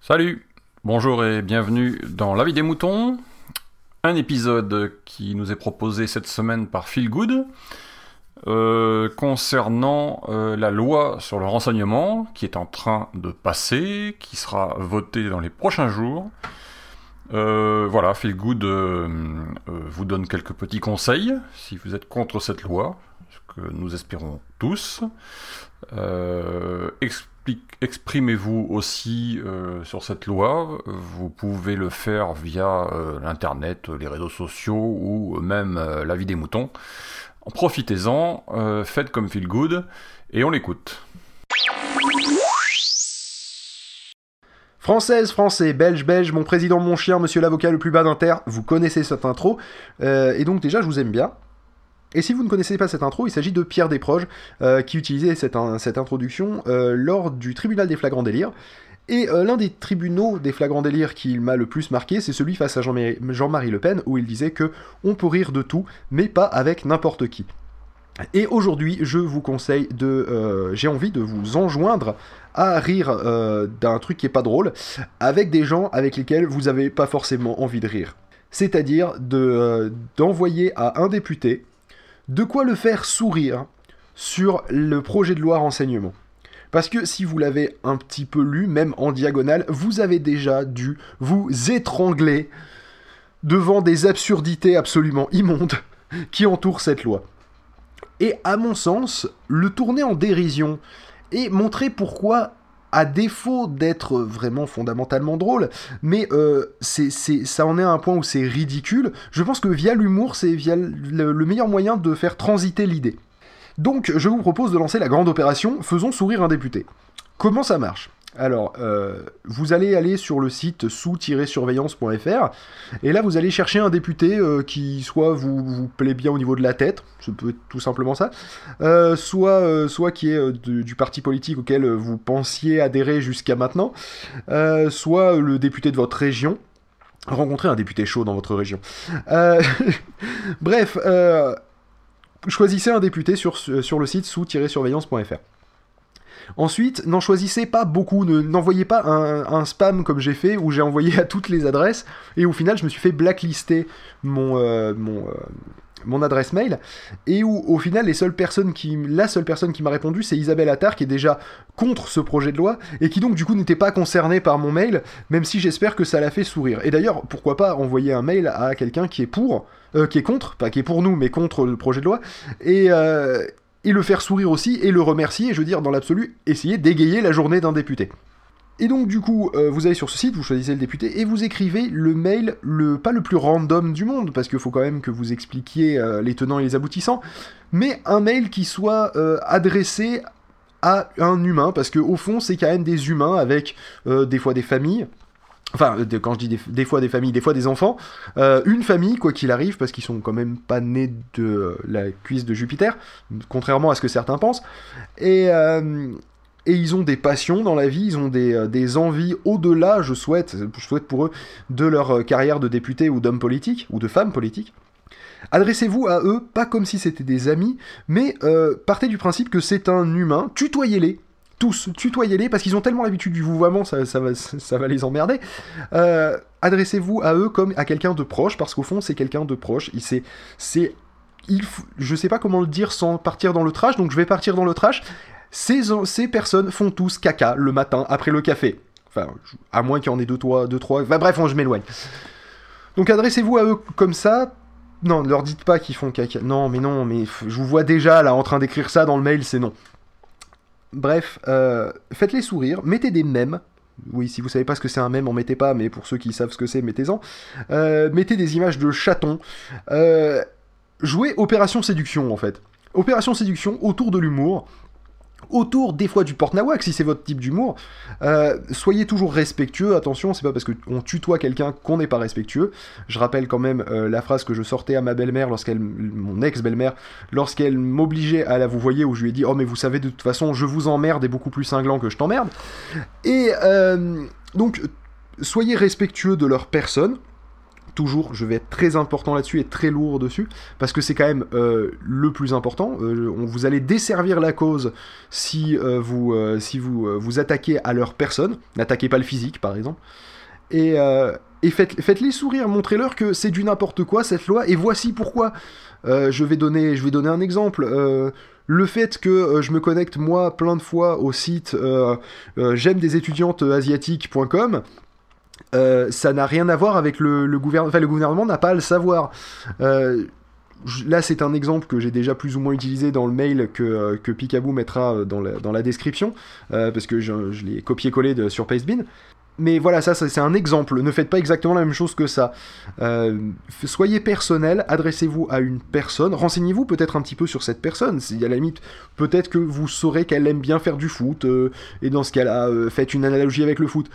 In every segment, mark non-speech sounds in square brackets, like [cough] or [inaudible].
Salut, bonjour et bienvenue dans La vie des moutons, un épisode qui nous est proposé cette semaine par Phil Good euh, concernant euh, la loi sur le renseignement qui est en train de passer, qui sera votée dans les prochains jours. Euh, voilà, Phil Good vous donne quelques petits conseils si vous êtes contre cette loi, ce que nous espérons tous. Euh, Exprimez-vous aussi euh, sur cette loi. Vous pouvez le faire via euh, l'internet, les réseaux sociaux ou même la vie des moutons. En Profitez-en, faites comme Feel Good et on l'écoute. Française, français, belge, belge, mon président, mon chien, monsieur l'avocat le plus bas d'Inter, vous connaissez cette intro, euh, et donc déjà je vous aime bien. Et si vous ne connaissez pas cette intro, il s'agit de Pierre Desproges, euh, qui utilisait cette, in- cette introduction euh, lors du tribunal des flagrants délires. Et l'un des tribunaux des flagrants délires qui m'a le plus marqué, c'est celui face à Jean-Marie Jean-Marie Le Pen, où il disait que on peut rire de tout, mais pas avec n'importe qui. Et aujourd'hui, je vous conseille de, euh, j'ai envie de vous enjoindre à rire euh, d'un truc qui est pas drôle, avec des gens avec lesquels vous avez pas forcément envie de rire. C'est-à-dire de, euh, d'envoyer à un député de quoi le faire sourire sur le projet de loi renseignement. Parce que si vous l'avez un petit peu lu, même en diagonale, vous avez déjà dû vous étrangler devant des absurdités absolument immondes [laughs] qui entourent cette loi. Et à mon sens, le tourner en dérision et montrer pourquoi, à défaut d'être vraiment fondamentalement drôle, mais euh, ça en est à un point où c'est ridicule, je pense que via l'humour, c'est via le meilleur moyen de faire transiter l'idée. Donc, je vous propose de lancer la grande opération Faisons sourire un député. Comment ça marche? Alors, euh, vous allez aller sur le site sous-surveillance.fr, et là vous allez chercher un député euh, qui soit vous, vous plaît bien au niveau de la tête, ça peut être tout simplement ça, euh, soit, soit qui est du parti politique auquel vous pensiez adhérer jusqu'à maintenant, soit le député de votre région. Rencontrer un député chaud dans votre région. [laughs] Bref, choisissez un député sur, sur le site sous-surveillance.fr. Ensuite, n'en choisissez pas beaucoup, ne- n'envoyez pas un, spam comme j'ai fait, où j'ai envoyé à toutes les adresses, et au final je me suis fait blacklister mon, euh, euh, mon adresse mail, et où au final les seules personnes qui, la seule personne qui m'a répondu c'est Isabelle Attard, qui est déjà contre ce projet de loi, et qui donc du coup n'était pas concernée par mon mail, même si j'espère que ça l'a fait sourire. Et d'ailleurs, pourquoi pas envoyer un mail à quelqu'un qui est pour, euh, qui est contre, pas qui est pour nous, mais contre le projet de loi, et... et le faire sourire aussi, et le remercier, et je veux dire, dans l'absolu, essayer d'égayer la journée d'un député. Et donc, du coup, euh, vous allez sur ce site, vous choisissez le député, et vous écrivez le mail, pas le plus random du monde, parce qu'il faut quand même que vous expliquiez euh, les tenants et les aboutissants, mais un mail qui soit euh, adressé à un humain, parce que au fond, c'est quand même des humains avec des fois des familles, enfin, quand je dis des, fois des familles, des fois des enfants, euh, une famille, quoi qu'il arrive, parce qu'ils sont quand même pas nés de euh, la cuisse de Jupiter, contrairement à ce que certains pensent, et, euh, ils ont des passions dans la vie, ils ont des, envies au-delà, je souhaite, je souhaite pour eux, de leur carrière de député ou d'homme politique, ou de femme politique. Adressez-vous à eux, pas comme si c'était des amis, mais partez du principe que c'est un humain, tutoyez-les, tous, tutoyez-les, parce qu'ils ont tellement l'habitude du vouvoiement, ça, ça, va, ça va les emmerder. Euh, Adressez-vous à eux comme à quelqu'un de proche, parce qu'au fond, c'est quelqu'un de proche. C'est, il, je sais pas comment le dire sans partir dans le trash, donc je vais partir dans le trash. Ces, ces personnes font tous caca le matin après le café. Enfin, à moins qu'il y en ait deux, trois, deux, trois. Enfin, bref, je m'éloigne. Donc adressez-vous à eux comme ça. Non, ne leur dites pas qu'ils font caca. Non, mais non, mais je vous vois déjà là en train d'écrire ça dans le mail, c'est non. Bref, euh, faites-les sourire, mettez des mèmes. Oui, si vous savez pas ce que c'est un mème, en mettez pas, mais pour ceux qui savent ce que c'est, mettez-en. Euh, mettez des images de chatons. Euh, jouez Opération Séduction, en fait. Opération Séduction autour de l'humour. Autour des fois du porte-nawak, si c'est votre type d'humour. Euh, soyez toujours respectueux, attention, c'est pas parce qu'on tutoie quelqu'un qu'on n'est pas respectueux. Je rappelle quand même euh, la phrase que je sortais à ma belle-mère, lorsqu'elle, mon ex-belle-mère, lorsqu'elle m'obligeait à la vous voyez, où je lui ai dit Oh, mais vous savez, de toute façon, je vous emmerde est beaucoup plus cinglant que je t'emmerde. Et euh, donc, soyez respectueux de leur personne toujours, je vais être très important là-dessus et très lourd dessus, parce que c'est quand même euh, le plus important. Euh, vous allez desservir la cause si euh, vous, si vous vous attaquez à leur personne. N'attaquez pas le physique, par exemple. Et, faites, faites-les sourire, montrez-leur que c'est du n'importe quoi cette loi, et voici pourquoi. Je, vais donner, je vais donner un exemple. Le fait que je me connecte moi plein de fois au site j'aime des étudiantes asiatiques.com, euh, ça n'a rien à voir avec le, gouvernement. Enfin, le gouvernement n'a pas à le savoir. Euh, là, c'est un exemple que j'ai déjà plus ou moins utilisé dans le mail que, euh, que Picaboo mettra dans la, dans la description, parce que je, l'ai copié-collé sur Pastebin. Mais voilà, ça, c'est un exemple. Ne faites pas exactement la même chose que ça. Soyez personnel, adressez-vous à une personne, renseignez-vous peut-être un petit peu sur cette personne. Si à la limite, peut-être que vous saurez qu'elle aime bien faire du foot, et dans ce cas-là, faites une analogie avec le foot.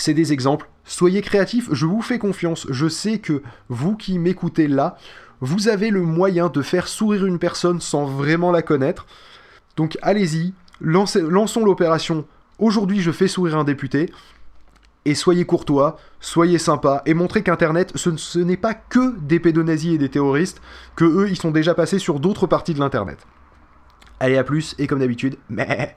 C'est des exemples. Soyez créatifs, je vous fais confiance. Je sais que vous qui m'écoutez là, vous avez le moyen de faire sourire une personne sans vraiment la connaître. Donc allez-y, lançons l'opération. Aujourd'hui, je fais sourire un député. Et soyez courtois, soyez sympa, et montrez qu'Internet, ce, ce n'est pas que des pédonazis et des terroristes, que eux, ils sont déjà passés sur d'autres parties de l'Internet. Allez, à plus, et comme d'habitude, mais...